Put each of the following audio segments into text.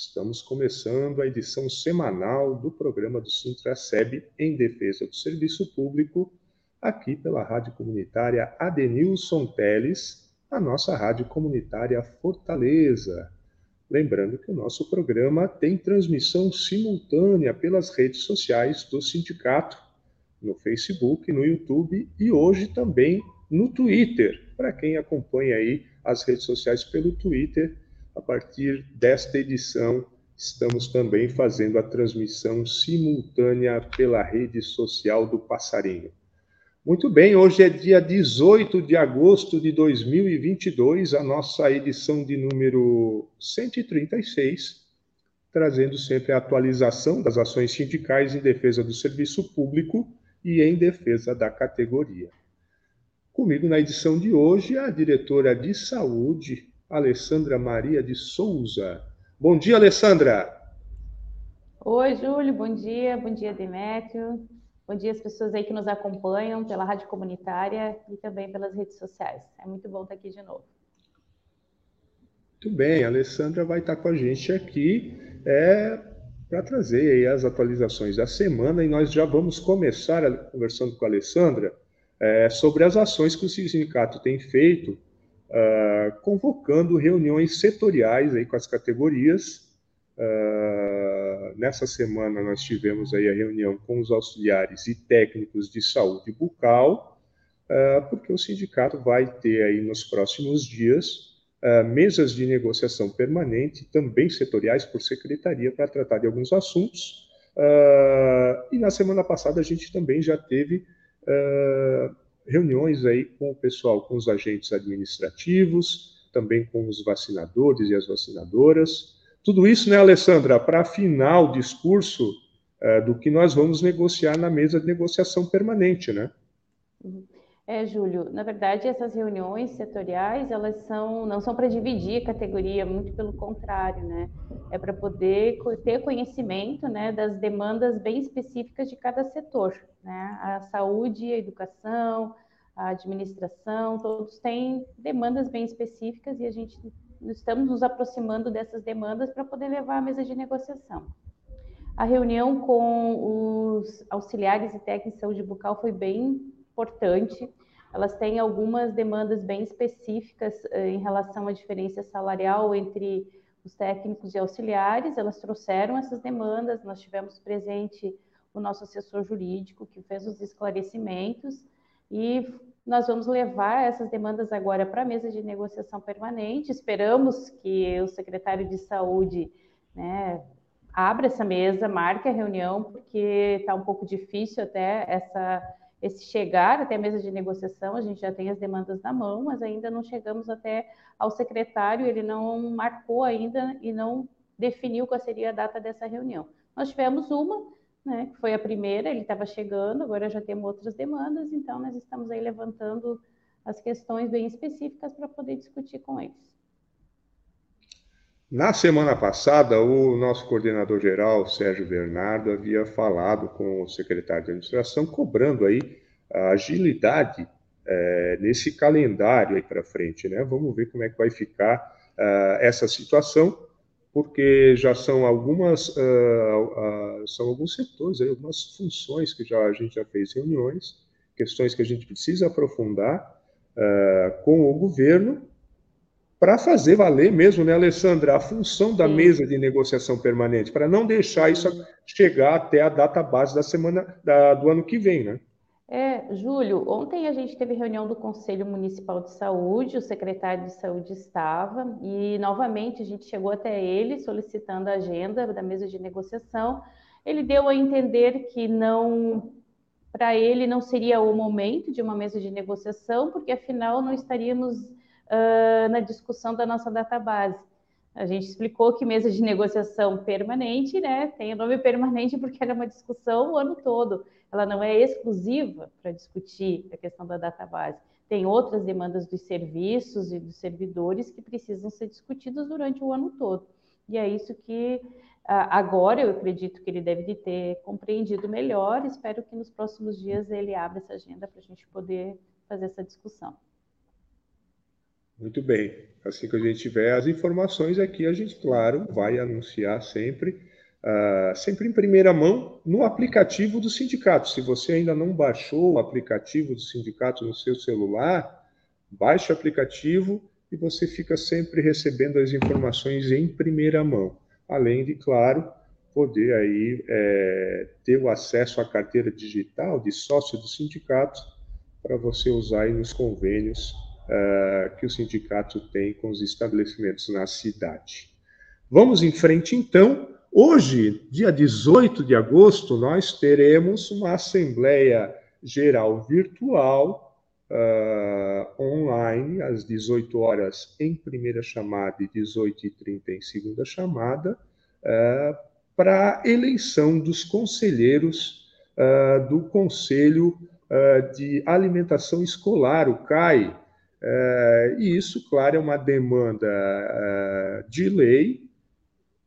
Estamos começando a edição semanal do programa do Sintraceb em defesa do serviço público, aqui pela Rádio Comunitária Adenilson Teles, a nossa Rádio Comunitária Fortaleza. Lembrando que o nosso programa tem transmissão simultânea pelas redes sociais do sindicato, no Facebook, no YouTube e hoje também no Twitter. Para quem acompanha aí as redes sociais pelo Twitter, a partir desta edição, estamos também fazendo a transmissão simultânea pela rede social do Passarinho. Muito bem, hoje é dia 18 de agosto de 2022, a nossa edição de número 136, trazendo sempre a atualização das ações sindicais em defesa do serviço público e em defesa da categoria. Comigo na edição de hoje a diretora de saúde Alessandra Maria de Souza. Bom dia, Alessandra. Oi, Júlio, bom dia, bom dia, Demétrio. Bom dia às pessoas aí que nos acompanham pela rádio comunitária e também pelas redes sociais. É muito bom estar aqui de novo. Muito bem, a Alessandra vai estar com a gente aqui é, para trazer aí as atualizações da semana e nós já vamos começar conversando com a Alessandra é, sobre as ações que o sindicato tem feito uh, convocando reuniões setoriais aí com as categorias. Uh, nessa semana nós tivemos aí a reunião com os auxiliares e técnicos de saúde bucal, uh, porque o sindicato vai ter aí nos próximos dias mesas de negociação permanente, também setoriais por secretaria, para tratar de alguns assuntos. e na semana passada a gente também já teve reuniões aí com o pessoal, com os agentes administrativos, também com os vacinadores e as vacinadoras. Tudo isso, né, Alessandra, para afinar o discurso uh, do que nós vamos negociar na mesa de negociação permanente, né? Uhum. É, Júlio, na verdade, essas reuniões setoriais, elas são, não são para dividir a categoria, muito pelo contrário, né? É para poder ter conhecimento, né, das demandas bem específicas de cada setor, né? A saúde, a educação, a administração, todos têm demandas bem específicas e a gente estamos nos aproximando dessas demandas para poder levar à mesa de negociação. A reunião com os auxiliares e técnicos de saúde bucal foi bem importante. Elas têm algumas demandas bem específicas eh, em relação à diferença salarial entre os técnicos e auxiliares. Elas trouxeram essas demandas. Nós tivemos presente o nosso assessor jurídico que fez os esclarecimentos e nós vamos levar essas demandas agora para a mesa de negociação permanente. Esperamos que o secretário de saúde né, abra essa mesa, marque a reunião, porque está um pouco difícil até essa esse chegar até a mesa de negociação, a gente já tem as demandas na mão, mas ainda não chegamos até ao secretário, ele não marcou ainda e não definiu qual seria a data dessa reunião. Nós tivemos uma, né, que foi a primeira, ele estava chegando, agora já temos outras demandas, então nós estamos aí levantando as questões bem específicas para poder discutir com eles. Na semana passada, o nosso coordenador geral, Sérgio Bernardo, havia falado com o secretário de administração, cobrando aí a agilidade é, nesse calendário aí para frente, né? Vamos ver como é que vai ficar uh, essa situação, porque já são algumas, uh, uh, são alguns setores, aí, algumas funções que já, a gente já fez reuniões, questões que a gente precisa aprofundar com o governo para fazer valer mesmo, né, Alessandra, a função da Sim. mesa de negociação permanente, para não deixar isso chegar até a data base da semana da, do ano que vem, né? É, Júlio, ontem a gente teve reunião do Conselho Municipal de Saúde, o secretário de Saúde estava, e novamente a gente chegou até ele solicitando a agenda da mesa de negociação. Ele deu a entender que não, para ele não seria o momento de uma mesa de negociação, porque afinal não estaríamos uh, na discussão da nossa database. A gente explicou que mesa de negociação permanente, né? Tem o nome permanente porque era uma discussão o ano todo. Ela não é exclusiva para discutir a questão da database. Tem outras demandas dos serviços e dos servidores que precisam ser discutidas durante o ano todo. E é isso que agora eu acredito que ele deve ter compreendido melhor. Espero que nos próximos dias ele abra essa agenda para a gente poder fazer essa discussão. Muito bem. Assim que a gente tiver as informações aqui, a gente, claro, vai anunciar sempre, uh, sempre em primeira mão, no aplicativo do sindicato. Se você ainda não baixou o aplicativo do sindicato no seu celular, baixe o aplicativo e você fica sempre recebendo as informações em primeira mão. Além de, claro, poder aí é, ter o acesso à carteira digital de sócio do sindicato para você usar aí nos convênios uh, que o sindicato tem com os estabelecimentos na cidade. Vamos em frente, então. Hoje, dia 18 de agosto, nós teremos uma Assembleia Geral Virtual uh, online, às 18 horas em primeira chamada e 18h30 em segunda chamada, uh, para eleição dos conselheiros uh, do Conselho de Alimentação Escolar, o CAI, é, e isso, claro, é uma demanda é, de lei.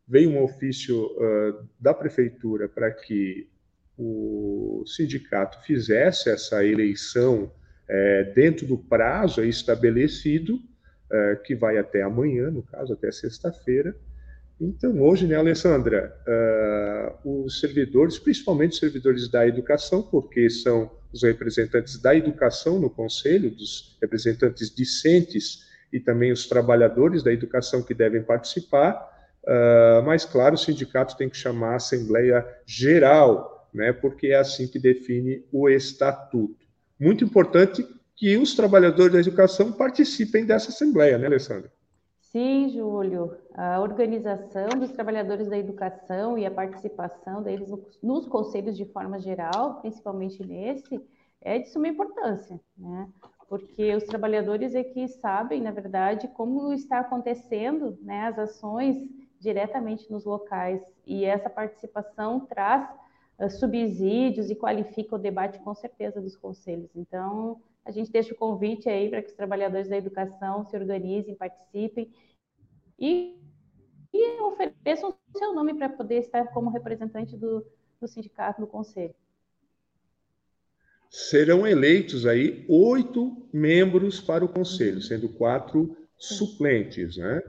Veio um ofício é, da prefeitura para que o sindicato fizesse essa eleição dentro do prazo estabelecido, que vai até amanhã, no caso, até sexta-feira. Então, hoje, né, Alessandra, os servidores, principalmente os servidores da educação, porque são os representantes da educação no conselho, dos representantes discentes e também os trabalhadores da educação que devem participar, uh, mas, claro, o sindicato tem que chamar a Assembleia Geral, né, porque é assim que define o estatuto. Muito importante que os trabalhadores da educação participem dessa Assembleia, né, Alessandra? Sim, Júlio. A organização dos trabalhadores da educação e a participação deles nos conselhos de forma geral, principalmente nesse, é de suma importância, né? Porque os trabalhadores é que sabem, na verdade, como está acontecendo né, as ações diretamente nos locais. E essa participação traz uh, subsídios e qualifica o debate com certeza dos conselhos. Então, a gente deixa o convite aí para que os trabalhadores da educação se organizem, participem e, e ofereçam o seu nome para poder estar como representante do, do sindicato no conselho. Serão eleitos aí oito membros para o conselho, sendo quatro suplentes, né?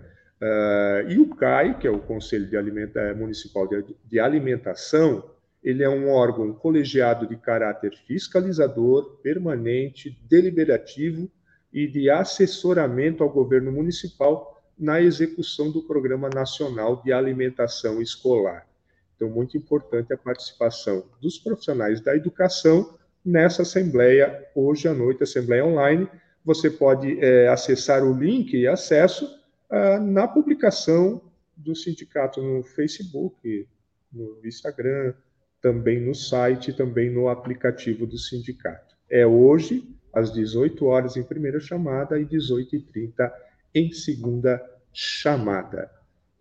Uh, e o CAI, que é o Conselho de Alimenta Municipal de Alimentação, ele é um órgão colegiado de caráter fiscalizador, permanente, deliberativo e de assessoramento ao governo municipal na execução do Programa Nacional de Alimentação Escolar. Então, muito importante a participação dos profissionais da educação nessa assembleia, hoje à noite, assembleia online. Você pode é, acessar o link e acesso ah, na publicação do sindicato no Facebook, no Instagram, também no site, também no aplicativo do sindicato. É hoje, às 18 horas em primeira chamada e 18h30 em segunda chamada.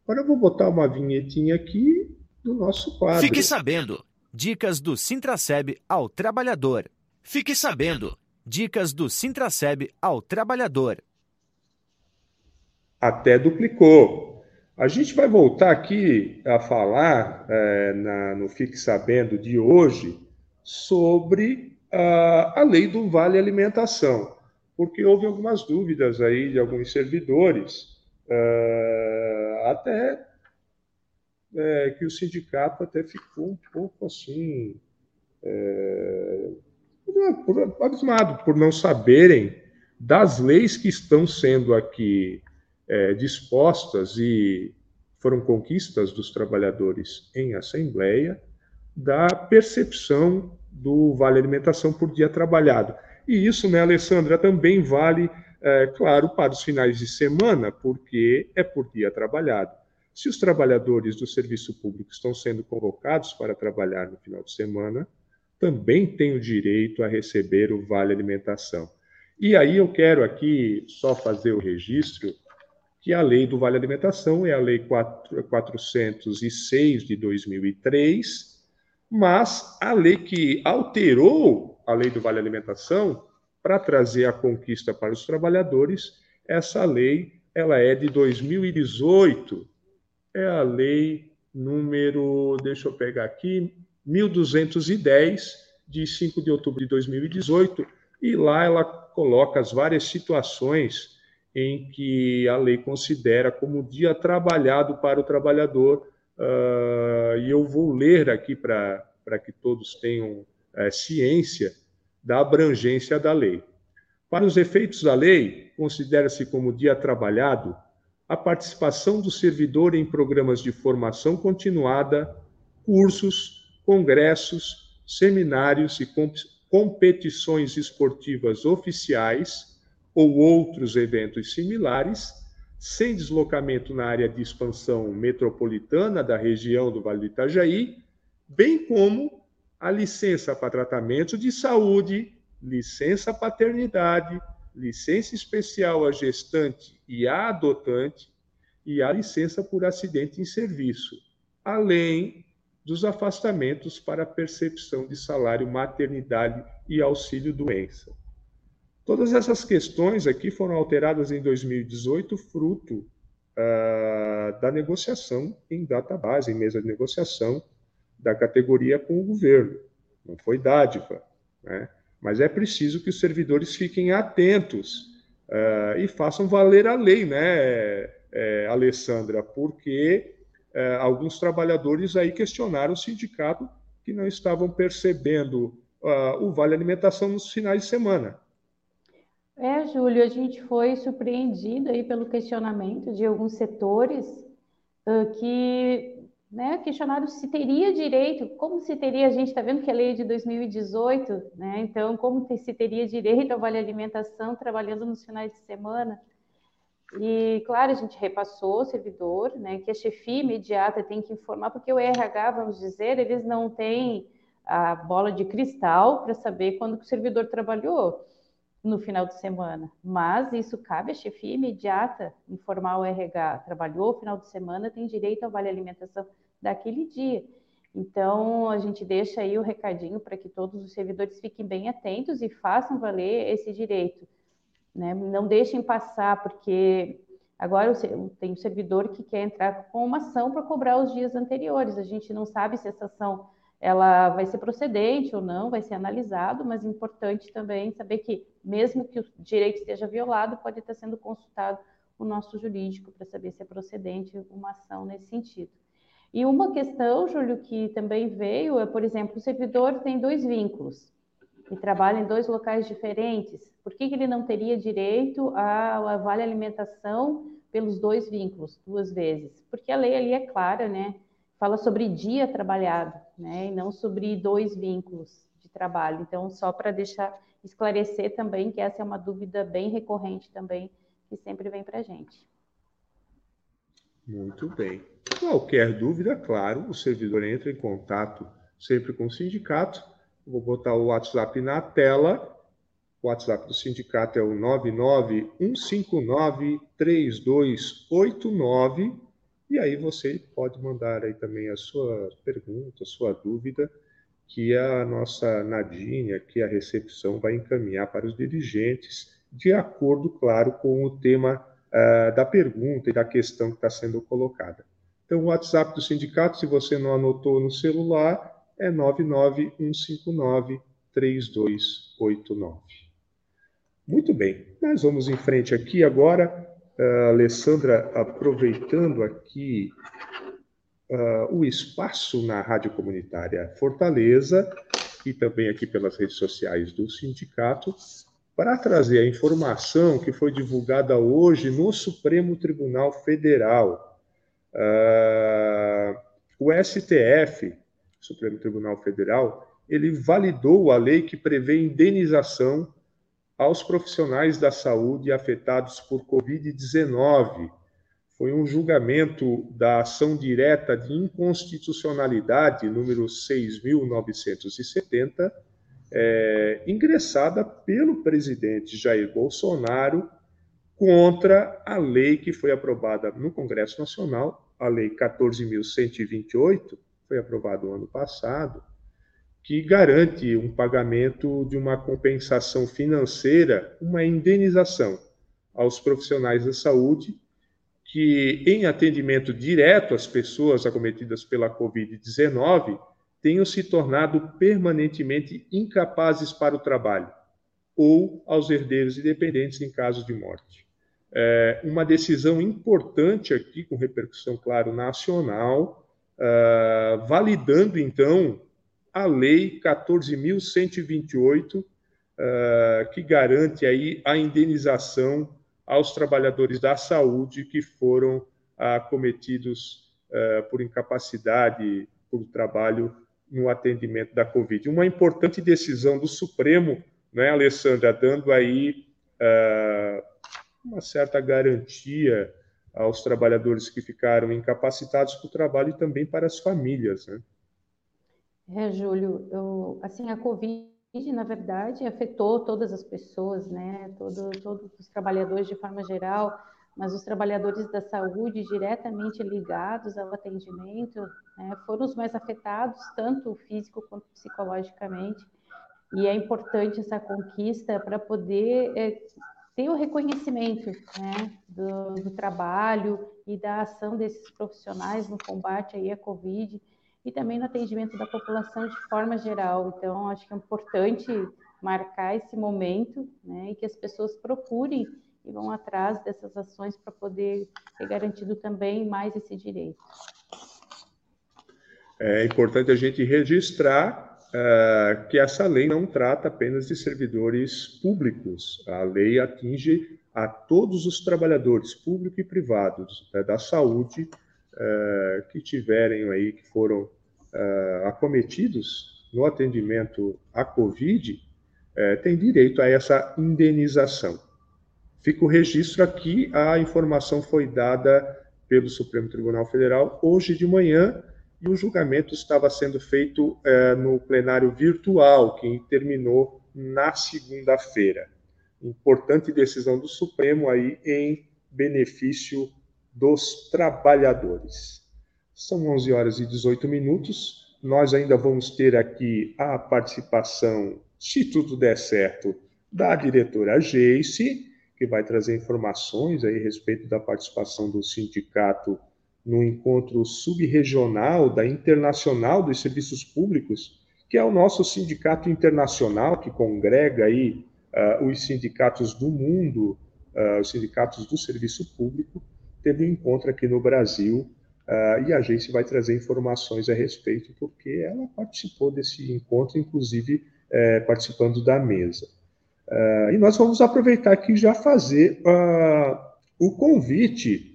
Agora eu vou botar uma vinhetinha aqui do nosso quadro. Fique sabendo, dicas do Sintraceb ao trabalhador. Fique sabendo, dicas do Sintraceb ao trabalhador. Até duplicou. A gente vai voltar aqui a falar é, na, no Fique Sabendo de hoje sobre a, a lei do Vale Alimentação, porque houve algumas dúvidas aí de alguns servidores, é, até é, que o sindicato até ficou um pouco assim, é, abismado por não saberem das leis que estão sendo aqui é, dispostas e foram conquistas dos trabalhadores em assembleia da percepção do vale alimentação por dia trabalhado. E isso, né, Alessandra, também vale, é, claro, para os finais de semana, porque é por dia trabalhado. Se os trabalhadores do serviço público estão sendo convocados para trabalhar no final de semana, também têm o direito a receber o vale alimentação. E aí eu quero aqui só fazer o registro que a lei do Vale Alimentação é a lei 4, 406 de 2003, mas a lei que alterou a lei do Vale Alimentação para trazer a conquista para os trabalhadores, essa lei ela é de 2018, é a lei número, deixa eu pegar aqui, 1210, de 5 de outubro de 2018, e lá ela coloca as várias situações em que a lei considera como dia trabalhado para o trabalhador, uh, e eu vou ler aqui para que todos tenham uh, ciência da abrangência da lei. Para os efeitos da lei, considera-se como dia trabalhado a participação do servidor em programas de formação continuada, cursos, congressos, seminários e competições esportivas oficiais ou outros eventos similares, sem deslocamento na área de expansão metropolitana da região do Vale do Itajaí, bem como a licença para tratamento de saúde, licença paternidade, licença especial à gestante e à adotante e a licença por acidente em serviço, além dos afastamentos para percepção de salário maternidade e auxílio doença. Todas essas questões aqui foram alteradas em 2018, fruto uh, da negociação em database, em mesa de negociação da categoria com o governo. Não foi dádiva, né? mas é preciso que os servidores fiquem atentos uh, e façam valer a lei, né, é, Alessandra? Porque é, alguns trabalhadores aí questionaram o sindicato que não estavam percebendo uh, o vale alimentação nos finais de semana. É, Júlio, a gente foi surpreendido aí pelo questionamento de alguns setores uh, que né, questionaram se teria direito, como se teria, a gente está vendo que a lei é de 2018, né, então como se teria direito ao vale alimentação trabalhando nos finais de semana. E, claro, a gente repassou o servidor, né, que a chefia imediata tem que informar, porque o RH, vamos dizer, eles não têm a bola de cristal para saber quando o servidor trabalhou no final de semana. Mas isso cabe à chefia imediata informar o RH. Trabalhou final de semana, tem direito ao vale alimentação daquele dia. Então, a gente deixa aí o recadinho para que todos os servidores fiquem bem atentos e façam valer esse direito. Né? Não deixem passar, porque agora tem um servidor que quer entrar com uma ação para cobrar os dias anteriores. A gente não sabe se essa ação ela vai ser procedente ou não, vai ser analisado, mas é importante também saber que, mesmo que o direito esteja violado, pode estar sendo consultado o nosso jurídico para saber se é procedente uma ação nesse sentido. E uma questão, Júlio, que também veio é, por exemplo, o servidor tem dois vínculos e trabalha em dois locais diferentes. Por que, que ele não teria direito a, vale alimentação pelos dois vínculos, duas vezes? Porque a lei ali é clara, né? Fala sobre dia trabalhado, né? E não sobre dois vínculos de trabalho. Então, só para deixar esclarecer também que essa é uma dúvida bem recorrente também que sempre vem para a gente. Muito bem. Qualquer dúvida, claro, o servidor entra em contato sempre com o sindicato. Vou botar o WhatsApp na tela. O WhatsApp do sindicato é o 991593289. E aí você pode mandar aí também a sua pergunta, a sua dúvida, que a nossa Nadine, aqui a recepção, vai encaminhar para os dirigentes, de acordo, claro, com o tema uh, da pergunta e da questão que está sendo colocada. Então, o WhatsApp do sindicato, se você não anotou no celular, é 991593289. Muito bem, nós vamos em frente aqui agora. Uh, Alessandra, aproveitando aqui uh, o espaço na Rádio Comunitária Fortaleza e também aqui pelas redes sociais do sindicato, para trazer a informação que foi divulgada hoje no Supremo Tribunal Federal. Uh, o STF, Supremo Tribunal Federal, ele validou a lei que prevê indenização aos profissionais da saúde afetados por Covid-19. Foi um julgamento da ação direta de inconstitucionalidade número 6.970 é, ingressada pelo presidente Jair Bolsonaro contra a lei que foi aprovada no Congresso Nacional, a Lei 14.128, foi aprovada no ano passado, que garante um pagamento de uma compensação financeira, uma indenização aos profissionais da saúde que, em atendimento direto às pessoas acometidas pela Covid-19, tenham se tornado permanentemente incapazes para o trabalho, ou aos herdeiros e dependentes em caso de morte. É uma decisão importante aqui, com repercussão, claro, nacional, uh, validando, então, a Lei 14.128, uh, que garante aí a indenização aos trabalhadores da saúde que foram acometidos uh, por incapacidade por trabalho no atendimento da Covid. Uma importante decisão do Supremo, né, Alessandra, dando aí uh, uma certa garantia aos trabalhadores que ficaram incapacitados para o trabalho e também para as famílias. Né? É, Júlio, eu, assim, a Covid, na verdade, afetou todas as pessoas, né, Todo, todos os trabalhadores de forma geral, mas os trabalhadores da saúde diretamente ligados ao atendimento né, foram os mais afetados, tanto físico quanto psicologicamente. E é importante essa conquista para poder é, ter o reconhecimento né, do, do, trabalho e da ação desses profissionais no combate aí à Covid e também no atendimento da população de forma geral. Então, acho que é importante marcar esse momento né, e que as pessoas procurem e vão atrás dessas ações para poder ter garantido também mais esse direito. É importante a gente registrar uh, que essa lei não trata apenas de servidores públicos. A lei atinge a todos os trabalhadores, públicos e privados, uh, da saúde, uh, que tiverem aí, que foram acometidos no atendimento à Covid, têm direito a essa indenização. Fica o registro aqui, a informação foi dada pelo Supremo Tribunal Federal hoje de manhã e o julgamento estava sendo feito no plenário virtual, que terminou na segunda-feira. Importante decisão do Supremo aí em benefício dos trabalhadores. São 11 horas e 18 minutos. Nós ainda vamos ter aqui a participação, se tudo der certo, da diretora Geice que vai trazer informações aí a respeito da participação do sindicato no encontro subregional da Internacional dos Serviços Públicos, que é o nosso sindicato internacional que congrega aí uh, os sindicatos do mundo, uh, os sindicatos do serviço público, teve um encontro aqui no Brasil uh, e a agência vai trazer informações a respeito, porque ela participou desse encontro, inclusive eh, participando da mesa. Uh, e nós vamos aproveitar aqui já fazer uh, o convite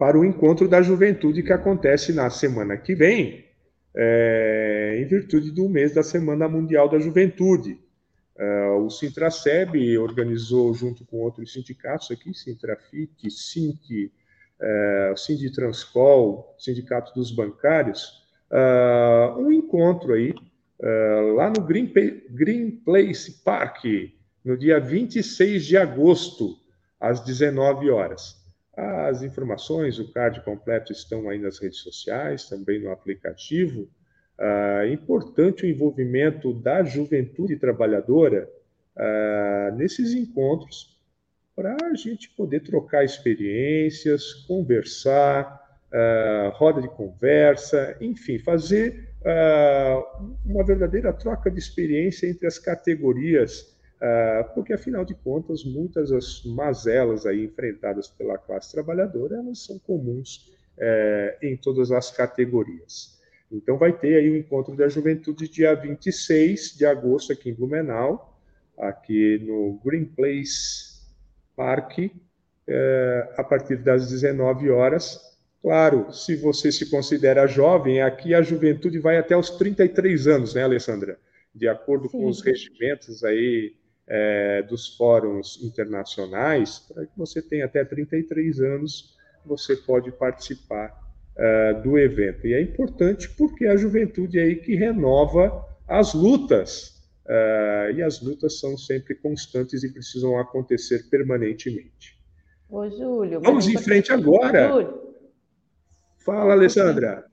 para o encontro da juventude que acontece na semana que vem, é, em virtude do mês da Semana Mundial da Juventude. Uh, o Sintraceb organizou, junto com outros sindicatos aqui, Sintrafic, Sinc, uh, Sinditranscol, Sindicato dos Bancários, uh, um encontro aí uh, lá no Green, Green Place Park, no dia 26 de agosto, às 19 horas. As informações, o card completo estão aí nas redes sociais, também no aplicativo. Uh, importante o envolvimento da juventude trabalhadora uh, nesses encontros para a gente poder trocar experiências, conversar, uh, roda de conversa, enfim, fazer uma verdadeira troca de experiência entre as categorias, porque afinal de contas muitas das mazelas aí enfrentadas pela classe trabalhadora elas são comuns uh, em todas as categorias. Então vai ter aí o encontro da juventude dia 26 de agosto aqui em Blumenau, aqui no Green Place Park, eh, a partir das 19 horas Claro, se você se considera jovem, aqui a juventude vai até os 33 anos, né, Alessandra? De acordo Sim. com os regimentos aí é, dos fóruns internacionais, para que você tenha até 33 anos, você pode participar uh, do evento. E é importante porque é a juventude aí que renova as lutas uh, e as lutas são sempre constantes e precisam acontecer permanentemente. Ô, Júlio. Vamos em frente agora. Júlio. Fala, Alessandra.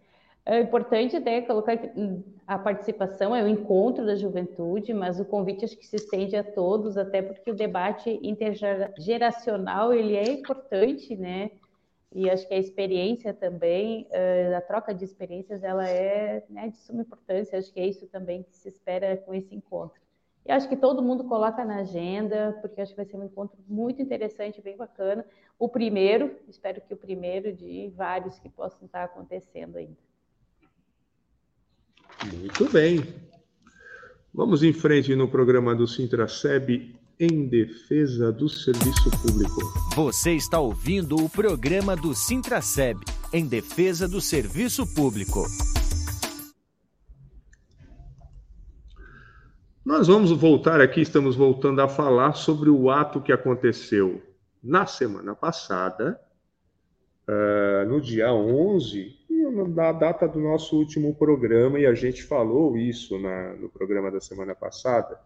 É importante até colocar a participação, é o encontro da juventude, mas o convite acho que se estende a todos, até porque o debate intergeracional ele é importante, né? E acho que a experiência também, eh, a troca de experiências, ela é né, de suma importância. Acho que é isso também que se espera com esse encontro. E acho que todo mundo coloca na agenda, porque acho que vai ser um encontro muito interessante, bem bacana. O primeiro, espero que o primeiro de vários que possam estar acontecendo ainda. Muito bem. Vamos em frente no programa do Sintraceb em defesa do serviço público. Você está ouvindo o programa do Sintraceb em defesa do serviço público. Nós vamos voltar aqui, estamos voltando a falar sobre o ato que aconteceu na semana passada, uh, no dia 11 na data do nosso último programa, e a gente falou isso na, no programa da semana passada,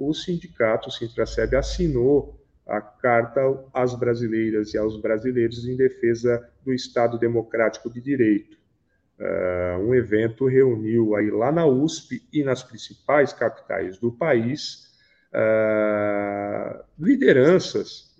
o sindicato, o Sintraceb, assinou a Carta às Brasileiras e aos Brasileiros em defesa do Estado Democrático de Direito. Uh, um evento reuniu aí lá na USP e nas principais capitais do país uh, lideranças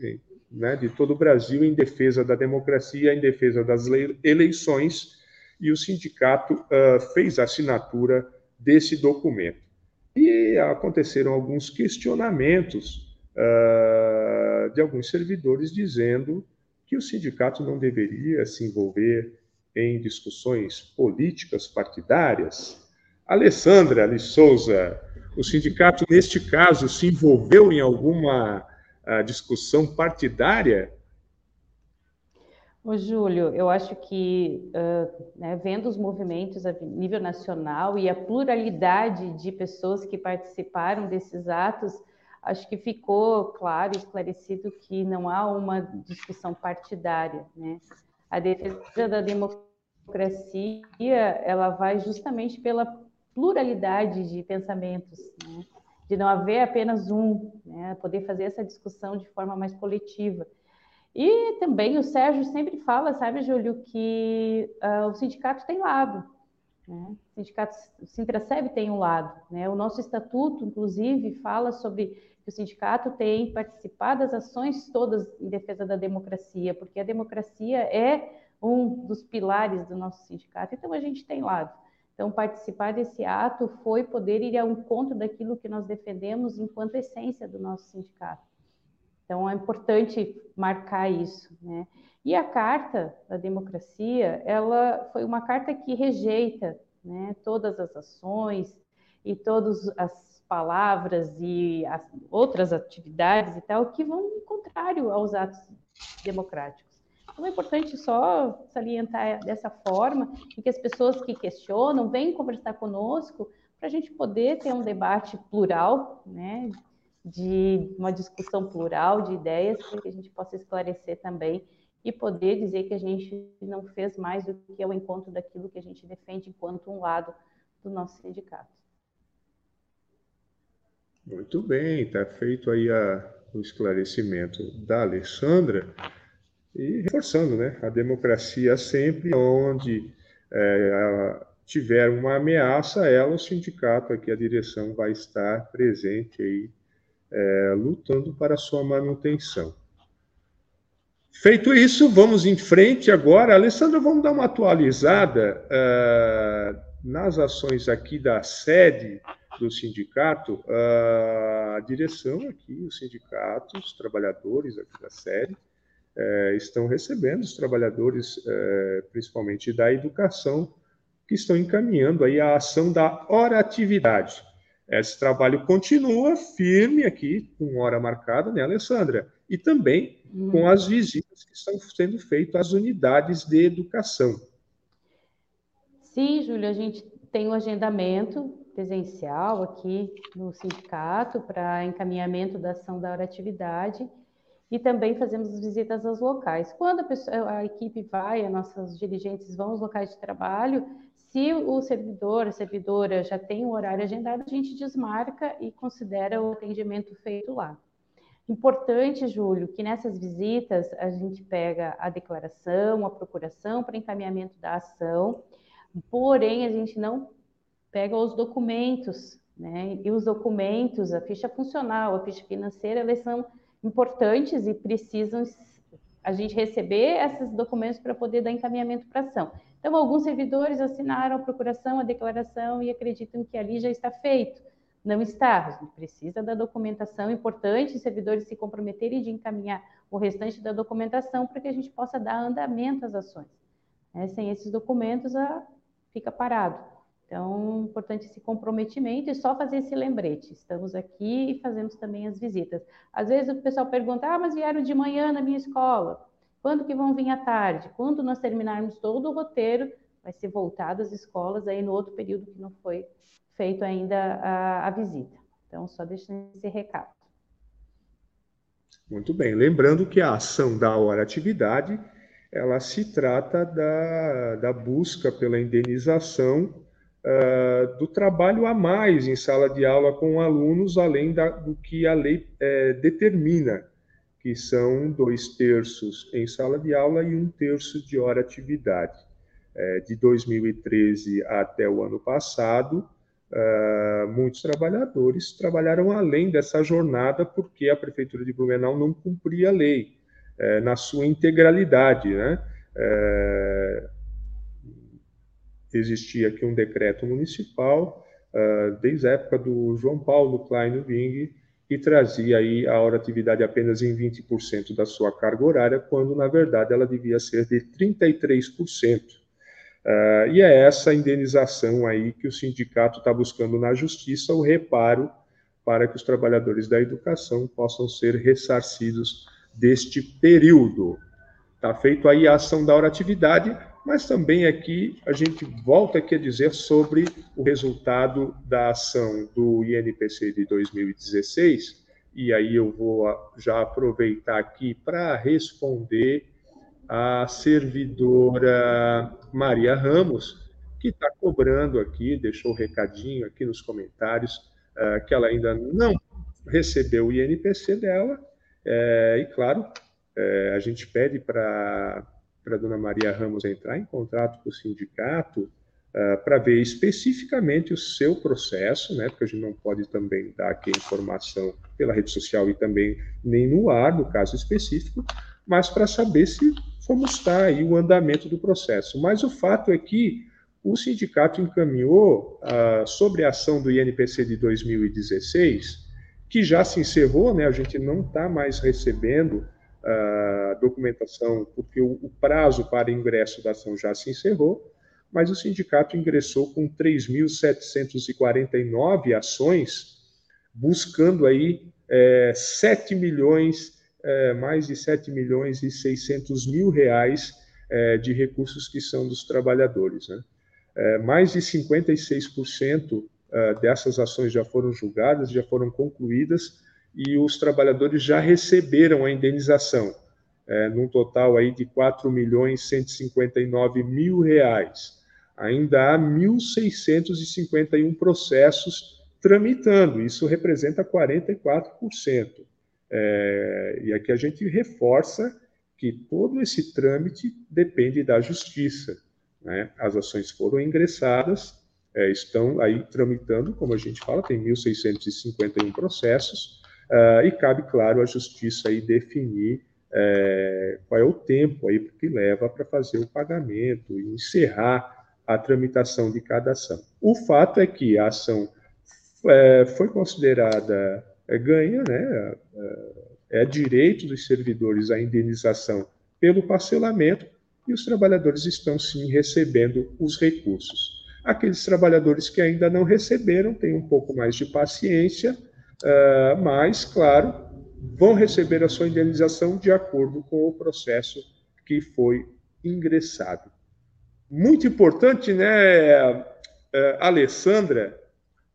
né, de todo o Brasil em defesa da democracia, em defesa das eleições e o sindicato uh, fez a assinatura desse documento. E aconteceram alguns questionamentos uh, de alguns servidores dizendo que o sindicato não deveria se envolver em discussões políticas partidárias. Alessandra de Souza, o sindicato, neste caso, se envolveu em alguma uh, discussão partidária Ô, Júlio, eu acho que, uh, né, vendo os movimentos a nível nacional e a pluralidade de pessoas que participaram desses atos, acho que ficou claro esclarecido que não há uma discussão partidária. Né? A defesa da democracia ela vai justamente pela pluralidade de pensamentos, né? de não haver apenas um, né? poder fazer essa discussão de forma mais coletiva. E também o Sérgio sempre fala, sabe, Júlio, que uh, o sindicato tem lado. Né? O sindicato, o Sintraceb tem um lado. Né? O nosso estatuto, inclusive, fala sobre que o sindicato tem participado das ações todas em defesa da democracia, porque a democracia é um dos pilares do nosso sindicato. Então, a gente tem lado. Então, participar desse ato foi poder ir ao encontro daquilo que nós defendemos enquanto essência do nosso sindicato. Então, é importante marcar isso. Né? E a Carta da Democracia, ela foi uma carta que rejeita né, todas as ações e todas as palavras e as outras atividades e tal que vão contrário aos atos democráticos. Então, é importante só salientar dessa forma e que as pessoas que questionam venham conversar conosco para a gente poder ter um debate plural, né, de uma discussão plural de ideias, para que a gente possa esclarecer também e poder dizer que a gente não fez mais do que o encontro daquilo que a gente defende enquanto um lado do nosso sindicato. Muito bem, está feito aí a, o esclarecimento da Alessandra e reforçando, né, a democracia sempre onde é, tiver uma ameaça, ela, o sindicato, aqui a direção vai estar presente aí é, lutando para sua manutenção. Feito isso, vamos em frente agora. Alessandra, vamos dar uma atualizada uh, nas ações aqui da sede do sindicato. Uh, a direção aqui, os sindicatos, os trabalhadores aqui da sede, uh, estão recebendo os trabalhadores, principalmente da educação, que estão encaminhando aí a ação da oratividade. Esse trabalho continua firme aqui, com hora marcada, né, Alessandra? E também hum. com as visitas que estão sendo feitas às unidades de educação. Sim, Júlio, a gente tem um agendamento presencial aqui no sindicato para encaminhamento da ação da oratividade. e também fazemos visitas aos locais. Quando a, pessoa, a equipe vai, as nossas dirigentes vão aos locais de trabalho, se o servidor, a servidora já tem o horário agendado, a gente desmarca e considera o atendimento feito lá. Importante, Júlio, que nessas visitas a gente pega a declaração, a procuração para encaminhamento da ação, porém a gente não pega os documentos, né? E os documentos, a ficha funcional, a ficha financeira, elas são importantes e precisam a gente receber esses documentos para poder dar encaminhamento para ação. Então, alguns servidores assinaram a procuração, a declaração e acreditam que ali já está feito não está. A gente precisa da documentação importante, os servidores se comprometerem de encaminhar o restante da documentação para que a gente possa dar andamento às ações. É, sem esses documentos, a, fica parado. Então, importante esse comprometimento e só fazer esse lembrete. Estamos aqui e fazemos também as visitas. Às vezes o pessoal pergunta, ah, mas vieram de manhã na minha escola. Quando que vão vir à tarde? Quando nós terminarmos todo o roteiro, vai ser voltado às escolas aí no outro período que não foi feito ainda a, a visita. Então, só deixando esse recado. Muito bem. Lembrando que a ação da hora atividade, ela se trata da, da busca pela indenização uh, do trabalho a mais em sala de aula com alunos, além da, do que a lei uh, determina, que são dois terços em sala de aula e um terço de hora atividade. Uh, de 2013 até o ano passado, Uh, muitos trabalhadores trabalharam além dessa jornada porque a prefeitura de Blumenau não cumpria a lei uh, na sua integralidade, né? Uh, existia aqui um decreto municipal desde a época do João Paulo Klein Wing que trazia aí a hora atividade apenas em 20% da sua carga horária, quando na verdade ela devia ser de 33%. Uh, e é essa indenização aí que o sindicato está buscando na justiça, o reparo para que os trabalhadores da educação possam ser ressarcidos deste período. Está feito aí a ação da oratividade, mas também aqui a gente volta aqui a dizer sobre o resultado da ação do INPC de 2016, e aí eu vou já aproveitar aqui para responder a servidora Maria Ramos, que está cobrando aqui, deixou o um recadinho aqui nos comentários, uh, que ela ainda não recebeu o INPC dela, é, e claro, é, a gente pede para a dona Maria Ramos entrar em contato com o sindicato uh, para ver especificamente o seu processo, né, porque a gente não pode também dar aqui informação pela rede social e também nem no ar, no caso específico, mas para saber se como está aí o andamento do processo. Mas o fato é que o sindicato encaminhou ah, sobre a ação do INPC de 2016, que já se encerrou, né? A gente não está mais recebendo ah, documentação porque o, o prazo para ingresso da ação já se encerrou, mas o sindicato ingressou com 3.749 ações, buscando aí é, eh, 7 milhões é, mais de 7 milhões e 600 mil reais é, de recursos que são dos trabalhadores. Né? É, mais de 56% é, dessas ações já foram julgadas, já foram concluídas e os trabalhadores já receberam a indenização, é, num total aí de 4 milhões 159 mil reais. Ainda há 1.651 processos tramitando, isso representa 44%. É, e aqui a gente reforça que todo esse trâmite depende da justiça. Né? As ações foram ingressadas, é, estão aí tramitando, como a gente fala, tem 1.651 processos, uh, e cabe, claro, à justiça aí definir é, qual é o tempo aí que leva para fazer o pagamento e encerrar a tramitação de cada ação. O fato é que a ação é, foi considerada é, ganha, né, é, é direito dos servidores a indenização pelo parcelamento e os trabalhadores estão sim recebendo os recursos. Aqueles trabalhadores que ainda não receberam têm um pouco mais de paciência, uh, mas, claro, vão receber a sua indenização de acordo com o processo que foi ingressado. Muito importante, né, uh, Alessandra,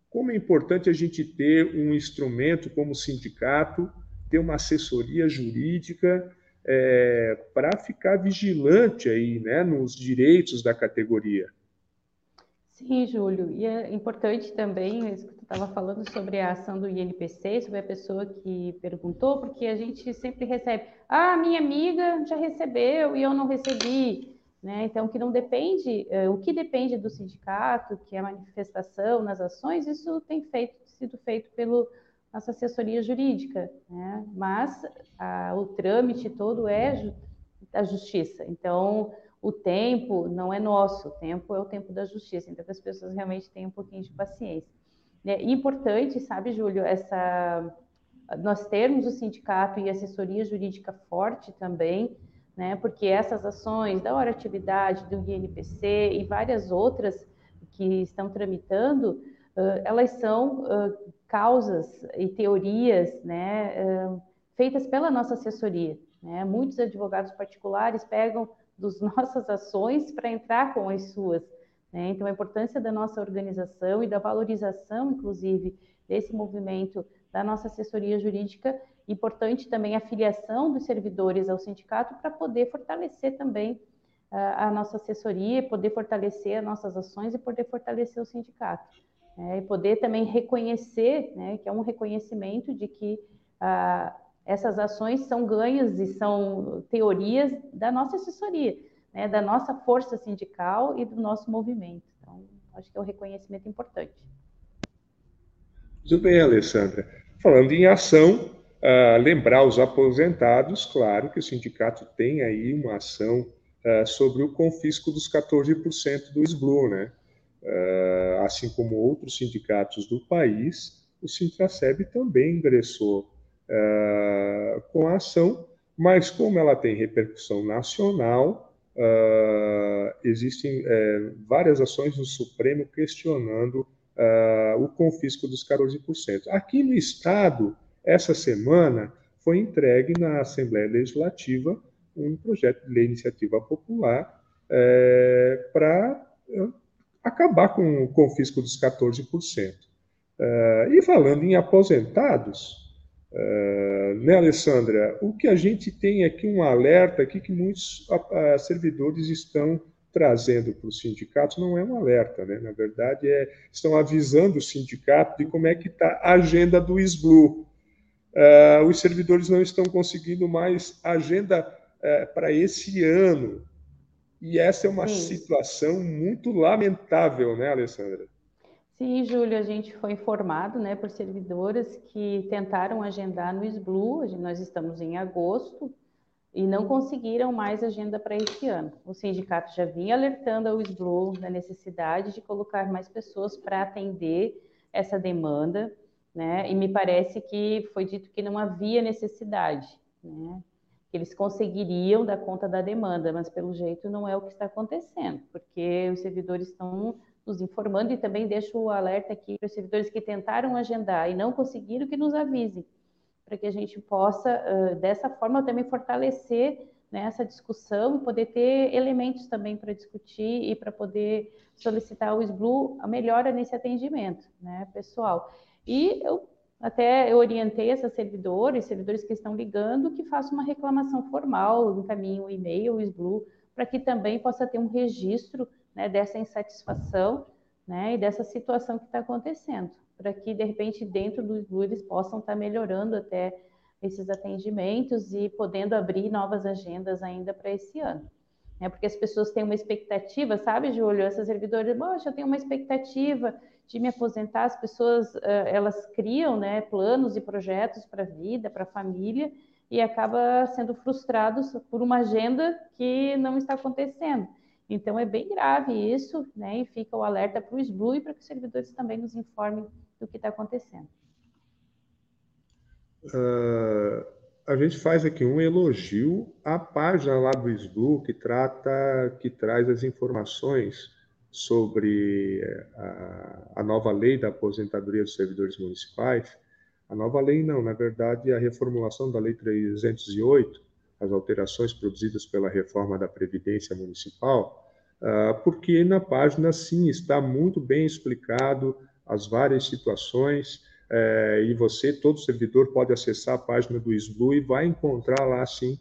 como é importante a gente ter um instrumento como sindicato ter uma assessoria jurídica é, para ficar vigilante aí, né, nos direitos da categoria. Sim, Júlio, e é importante também, isso que tu estava falando sobre a ação do INPC, sobre a pessoa que perguntou, porque a gente sempre recebe, ah, minha amiga já recebeu e eu não recebi, né? Então, que não depende, uh, o que depende do sindicato, que é a manifestação nas ações, isso tem feito, sido feito pelo nossa assessoria jurídica, né? Mas a, o trâmite todo é da justiça. Então, o tempo não é nosso, o tempo é o tempo da justiça. Então, que as pessoas realmente tenham um pouquinho de paciência. É importante, sabe, Júlio, essa nós termos o sindicato e assessoria jurídica forte também, né? Porque essas ações da hora atividade do INPC e várias outras que estão tramitando, elas são causas e teorias, né, feitas pela nossa assessoria. Né? Muitos advogados particulares pegam das nossas ações para entrar com as suas. Né? Então, a importância da nossa organização e da valorização, inclusive, desse movimento da nossa assessoria jurídica, importante também a filiação dos servidores ao sindicato para poder fortalecer também uh, a nossa assessoria, poder fortalecer as nossas ações e poder fortalecer o sindicato. Né? E poder também reconhecer, né, que é um reconhecimento de que uh, essas ações são ganhos e são teorias da nossa assessoria, né, da nossa força sindical e do nosso movimento. Então, acho que é um reconhecimento importante. Muito bem, Alessandra. Falando em ação, uh, lembrar os aposentados, claro que o sindicato tem aí uma ação uh, sobre o confisco dos 14% do SBLU, né? Uh, assim como outros sindicatos do país, o Sintraceb também ingressou uh, com a ação, mas como ela tem repercussão nacional, uh, existem uh, várias ações no Supremo questionando o confisco dos 14%. Aqui no Estado, essa semana, foi entregue na Assembleia Legislativa um projeto de lei iniciativa popular para acabar com o confisco dos 14%. e falando em aposentados, Uh, né, Alessandra? O que a gente tem aqui, um alerta aqui que muitos uh, servidores estão trazendo para os sindicatos, não é um alerta, né? Na verdade, é, estão avisando o sindicato de como é que está a agenda do SBLU. Uh, os servidores não estão conseguindo mais agenda para esse ano. E essa é uma Sim. situação muito lamentável, né, Alessandra? Sim, Júlio, a gente foi informado né, por servidoras que tentaram agendar no SBLU, nós estamos em agosto, e não conseguiram mais agenda para esse ano. O sindicato já vinha alertando ao SBLU da necessidade de colocar mais pessoas para atender essa demanda, né? E me parece que foi dito que não havia necessidade, né? Que eles conseguiriam dar conta da demanda, mas pelo jeito não é o que está acontecendo, porque os servidores estão nos informando e também deixo o alerta aqui para os servidores que tentaram agendar e não conseguiram que nos avisem, para que a gente possa, uh, dessa forma, também fortalecer né, essa discussão e poder ter elementos também para discutir e para poder solicitar ao SBLU a melhora nesse atendimento né, pessoal. E eu até eu orientei essas servidores, servidores que estão ligando, que façam uma reclamação formal, encaminhem um e-mail ao SBLU, para que também possa ter um registro né, dessa insatisfação né, e dessa situação que está acontecendo, para que, de repente, dentro do SBU eles possam estar tá melhorando até esses atendimentos e podendo abrir novas agendas ainda para esse ano. Né, porque as pessoas têm uma expectativa, sabe, Júlio? Essas servidoras, poxa, eu tenho uma expectativa de me aposentar. As pessoas, elas criam né, planos e projetos para a vida, para a família, e acaba sendo frustrados por uma agenda que não está acontecendo. Então é bem grave isso, né? E fica o alerta para o SBLU e para que os servidores também nos informem do que está acontecendo. Uh, a gente faz aqui um elogio à página lá do SBLU que trata, que traz as informações sobre a, a nova lei da aposentadoria dos servidores municipais. A nova lei não, na verdade, a reformulação da lei 308 as alterações produzidas pela reforma da Previdência Municipal, ah, porque na página, sim, está muito bem explicado as várias situações, é, e você, todo servidor, pode acessar a página do SBLU e vai encontrar lá, sim,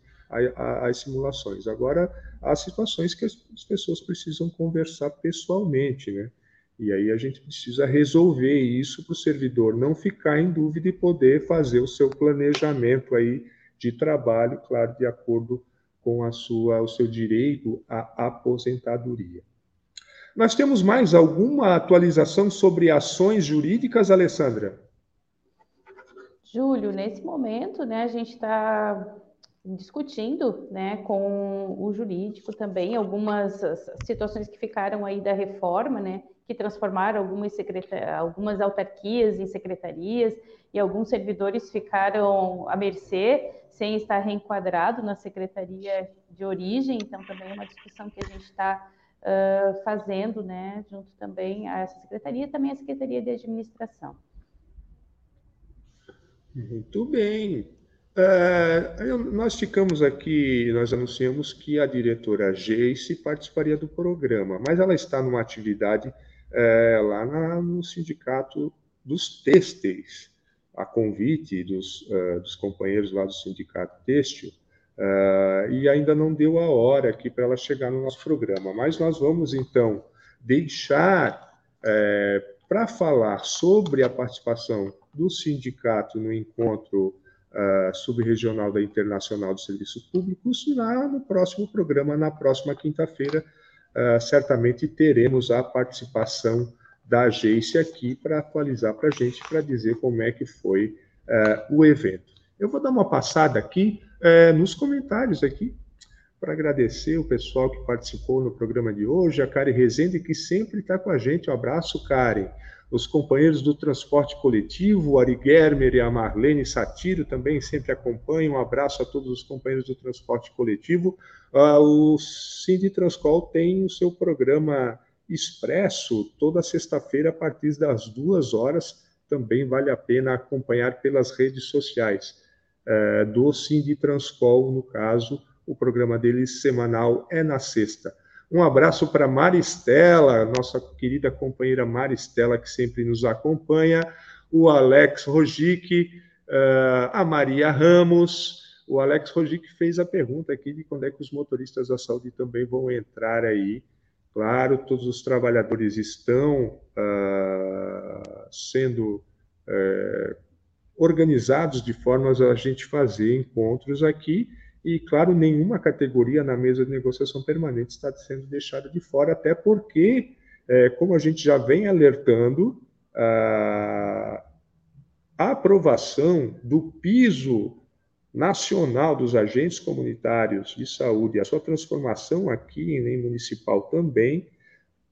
as simulações. Agora, há situações que as, as pessoas precisam conversar pessoalmente, né? E aí a gente precisa resolver isso para o servidor não ficar em dúvida e poder fazer o seu planejamento aí de trabalho, claro, de acordo com a sua, o seu direito à aposentadoria. Nós temos mais alguma atualização sobre ações jurídicas, Alessandra? Júlio, nesse momento, né, a gente está discutindo né, com o jurídico também algumas situações que ficaram aí da reforma, né, que transformaram algumas, algumas autarquias em secretarias e alguns servidores ficaram à mercê sem estar reenquadrado na secretaria de origem, então também é uma discussão que a gente está uh, fazendo, né, junto também a essa secretaria, também a secretaria de administração. Muito bem. Nós ficamos aqui, nós anunciamos que a diretora Geice participaria do programa, mas ela está numa atividade uh, lá na, no sindicato dos têxteis, a convite dos, uh, dos companheiros lá do sindicato têxtil, e ainda não deu a hora aqui para ela chegar no nosso programa. Mas nós vamos então deixar para falar sobre a participação do sindicato no encontro uh, subregional da Internacional de Serviços Públicos, lá no próximo programa, na próxima quinta-feira, uh, certamente teremos a participação da agência aqui para atualizar para a gente, para dizer como é que foi uh, o evento. Eu vou dar uma passada aqui nos comentários aqui, para agradecer o pessoal que participou no programa de hoje, a Karen Rezende, que sempre está com a gente. Um abraço, Karen os companheiros do transporte coletivo, Ari Germer e a Marlene Satiro também sempre acompanham. Um abraço a todos os companheiros do transporte coletivo. Uh, o Cindy Transcol tem o seu programa expresso toda sexta-feira a partir das duas horas. Também vale a pena acompanhar pelas redes sociais uh, do Cindy Transcol, no caso, o programa deles semanal é na sexta. Um abraço para Maristela, nossa querida companheira Maristela, que sempre nos acompanha, o Alex Rogic, uh, a Maria Ramos. O Alex Rogic fez a pergunta aqui de quando é que os motoristas da saúde também vão entrar aí. Claro, todos os trabalhadores estão uh, sendo uh, organizados de formas a gente fazer encontros aqui e, claro, nenhuma categoria na mesa de negociação permanente está sendo deixada de fora, até porque, é, como a gente já vem alertando, a, a aprovação do piso nacional dos agentes comunitários de saúde, a sua transformação aqui em municipal também,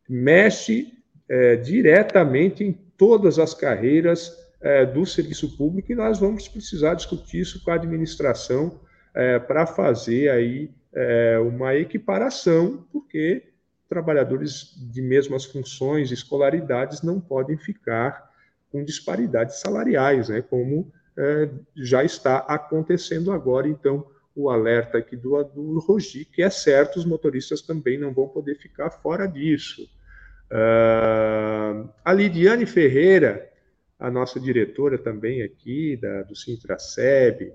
mexe é, diretamente em todas as carreiras é, do serviço público e nós vamos precisar discutir isso com a administração é, para fazer aí é, uma equiparação, porque trabalhadores de mesmas funções escolaridades não podem ficar com disparidades salariais, né, como é, já está acontecendo agora. Então, o alerta aqui do, do Rogi, que é certo, os motoristas também não vão poder ficar fora disso. Uh, a Lidiane Ferreira, a nossa diretora também aqui da, do Sintraceb,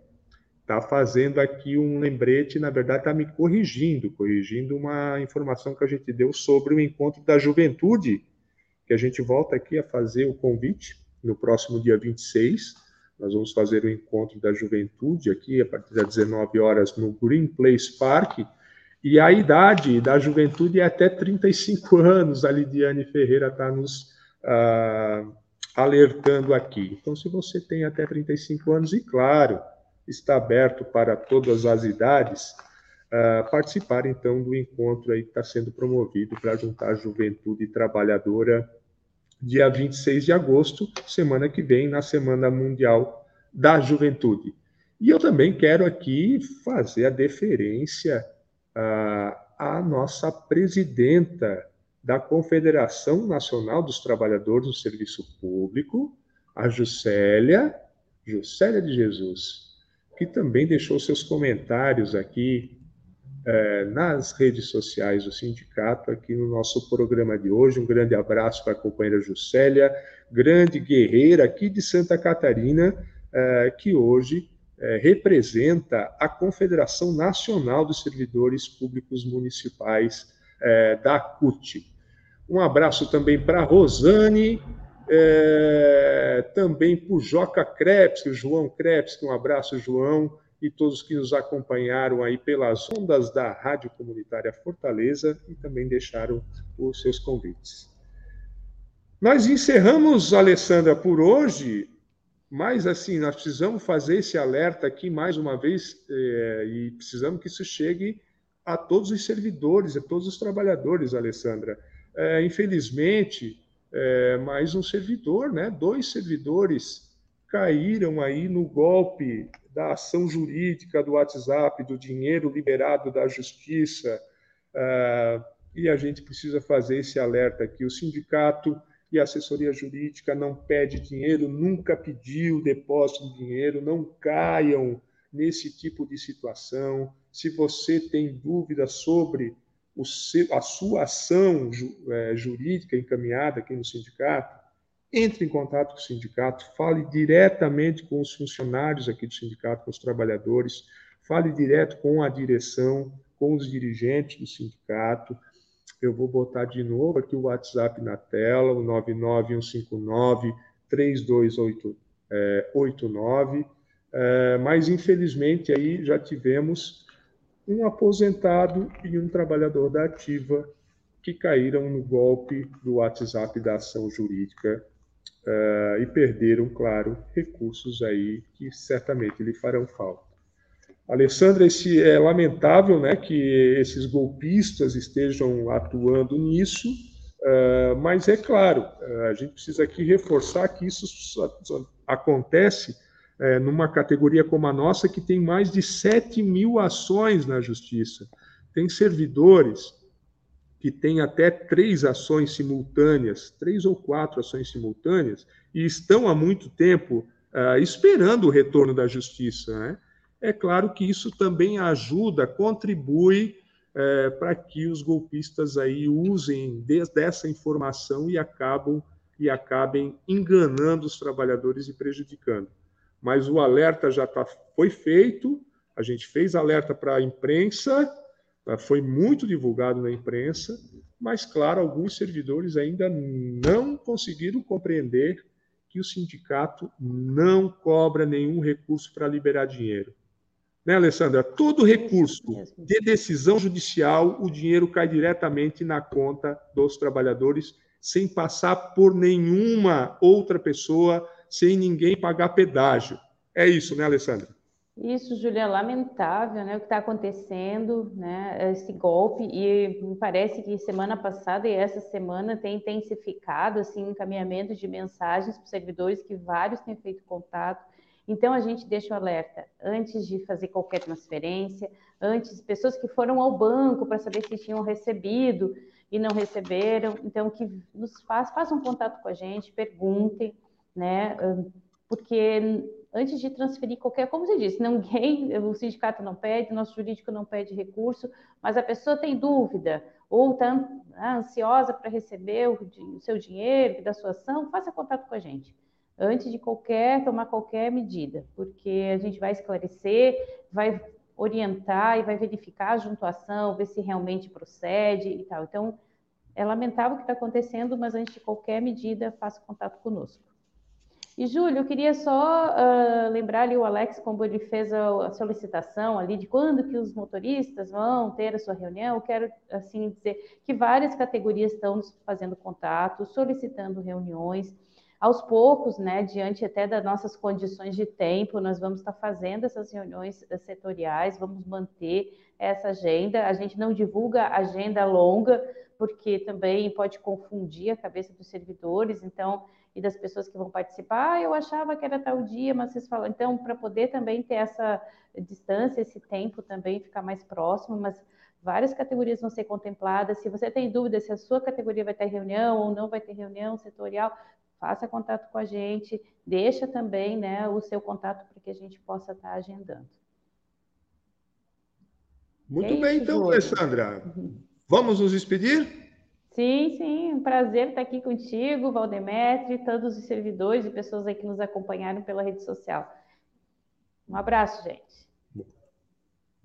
está fazendo aqui um lembrete, na verdade está me corrigindo, corrigindo uma informação que a gente deu sobre o encontro da juventude, que a gente volta aqui a fazer o convite no próximo dia 26. Nós vamos fazer o encontro da juventude aqui a partir das 19 horas no Green Place Park. E a idade da juventude é até 35 anos, a Lidiane Ferreira está nos uh, alertando aqui. Então, se você tem até 35 anos, e claro, está aberto para todas as idades uh, participar, então, do encontro aí que está sendo promovido para juntar a juventude trabalhadora dia 26 de agosto, semana que vem, na Semana Mundial da Juventude. E eu também quero aqui fazer a deferência uh, à nossa presidenta da Confederação Nacional dos Trabalhadores do Serviço Público, a Juscelia, Juscelia de Jesus, que também deixou seus comentários aqui é, nas redes sociais do sindicato, aqui no nosso programa de hoje. Um grande abraço para a companheira Juscelia, grande guerreira aqui de Santa Catarina, é, que hoje é, representa a Confederação Nacional dos Servidores Públicos Municipais da CUT. Um abraço também para Rosane, também para o Joca Krebs, o João Krebs, um abraço, João, e todos que nos acompanharam aí pelas ondas da Rádio Comunitária Fortaleza e também deixaram os seus convites. Nós encerramos, Alessandra, por hoje, mas assim, nós precisamos fazer esse alerta aqui mais uma vez é, e precisamos que isso chegue a todos os servidores, a todos os trabalhadores, Alessandra. É, infelizmente, é, mais um servidor, né? Dois servidores caíram aí no golpe da ação jurídica do WhatsApp, do dinheiro liberado da justiça, uh, e a gente precisa fazer esse alerta aqui. O sindicato e a assessoria jurídica não pede dinheiro, nunca pediu depósito de dinheiro, não caiam nesse tipo de situação. Se você tem dúvida sobre seu, a sua ação é, jurídica encaminhada aqui no sindicato, entre em contato com o sindicato, fale diretamente com os funcionários aqui do sindicato, com os trabalhadores, fale direto com a direção, com os dirigentes do sindicato. Eu vou botar de novo aqui o WhatsApp na tela, o 99159 3289. É, mas, infelizmente, aí já tivemos um aposentado e um trabalhador da ativa que caíram no golpe do WhatsApp da ação jurídica uh, e perderam, claro, recursos aí que certamente lhe farão falta. Alessandra, esse é lamentável, né, que esses golpistas estejam atuando nisso, uh, mas é claro, uh, a gente precisa aqui reforçar que isso acontece uh, numa categoria como a nossa, que tem mais de 7 mil ações na justiça. Tem servidores que tem até três ações simultâneas, três ou quatro ações simultâneas, e estão há muito tempo uh, esperando o retorno da justiça. Né? É claro que isso também ajuda, contribui uh, para que os golpistas aí usem dessa informação e acabam e acabem enganando os trabalhadores e prejudicando. Mas o alerta já tá, foi feito, a gente fez alerta para a imprensa? Foi muito divulgado na imprensa, mas, claro, alguns servidores ainda não conseguiram compreender que o sindicato não cobra nenhum recurso para liberar dinheiro. Né, Alessandra? Todo recurso de decisão judicial, o dinheiro cai diretamente na conta dos trabalhadores, sem passar por nenhuma outra pessoa, sem ninguém pagar pedágio. É isso, né, Alessandra? Isso, Júlia, é lamentável, né, o que está acontecendo, né, esse golpe, e me parece que semana passada e essa semana tem intensificado, assim, encaminhamento de mensagens para servidores, que vários têm feito contato, então a gente deixa o alerta, antes de fazer qualquer transferência, antes, pessoas que foram ao banco para saber se tinham recebido e não receberam, então que nos faz, façam contato com a gente, perguntem, né, porque antes de transferir qualquer, como você disse, ninguém, o sindicato não pede, o nosso jurídico não pede recurso, mas a pessoa tem dúvida ou está ansiosa para receber o, o seu dinheiro da sua ação, faça contato com a gente antes de qualquer tomar qualquer medida, porque a gente vai esclarecer, vai orientar e vai verificar junto à ação, ver se realmente procede e tal. Então, é lamentável o que está acontecendo, mas antes de qualquer medida, faça contato conosco. E, Júlio, eu queria só uh, lembrar ali o Alex, como ele fez a, a, solicitação ali de quando que os motoristas vão ter a sua reunião. Eu quero, assim, dizer que várias categorias estão fazendo contato, solicitando reuniões. Aos poucos, né, diante até das nossas condições de tempo, nós vamos estar fazendo essas reuniões setoriais, vamos manter essa agenda. A gente não divulga agenda longa, porque também pode confundir a cabeça dos servidores, então e das pessoas que vão participar, ah, eu achava que era tal dia, mas vocês falam. Então, para poder também ter essa distância, esse tempo também ficar mais próximo, mas várias categorias vão ser contempladas. Se você tem dúvida se a sua categoria vai ter reunião ou não vai ter reunião setorial, faça contato com a gente, deixa também né, o seu contato para que a gente possa estar agendando. Muito é bem, então, Alessandra. Uhum. Vamos nos despedir? Sim, sim, um prazer estar aqui contigo, Valdemetri, todos os servidores e pessoas aí que nos acompanharam pela rede social. Um abraço, gente.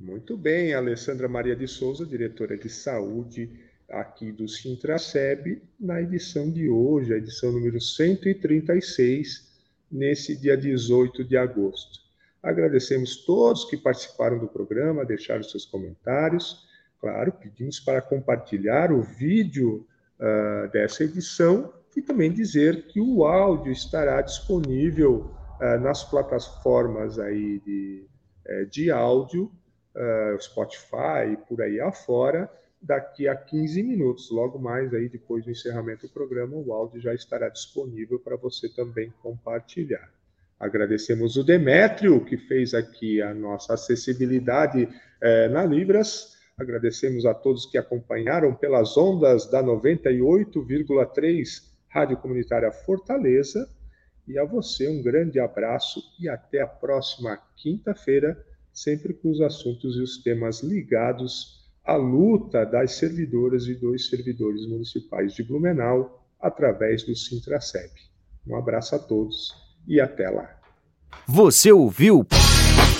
Muito bem, Alessandra Maria de Souza, diretora de saúde aqui do Sintraceb, na edição de hoje, a edição número 136, nesse dia 18 de agosto. Agradecemos todos que participaram do programa, deixaram seus comentários. Claro, pedimos para compartilhar o vídeo uh, dessa edição e também dizer que o áudio estará disponível uh, nas plataformas aí de, uh, de áudio, Spotify e por aí afora, daqui a 15 minutos. Logo mais aí, depois do encerramento do programa, o áudio já estará disponível para você também compartilhar. Agradecemos o Demétrio, que fez aqui a nossa acessibilidade eh, na Libras. Agradecemos a todos que acompanharam pelas ondas da 98,3 Rádio Comunitária Fortaleza. E a você um grande abraço e até a próxima quinta-feira, sempre com os assuntos e os temas ligados à luta das servidoras e dos servidores municipais de Blumenau através do Sintraceb. Um abraço a todos e até lá. Você ouviu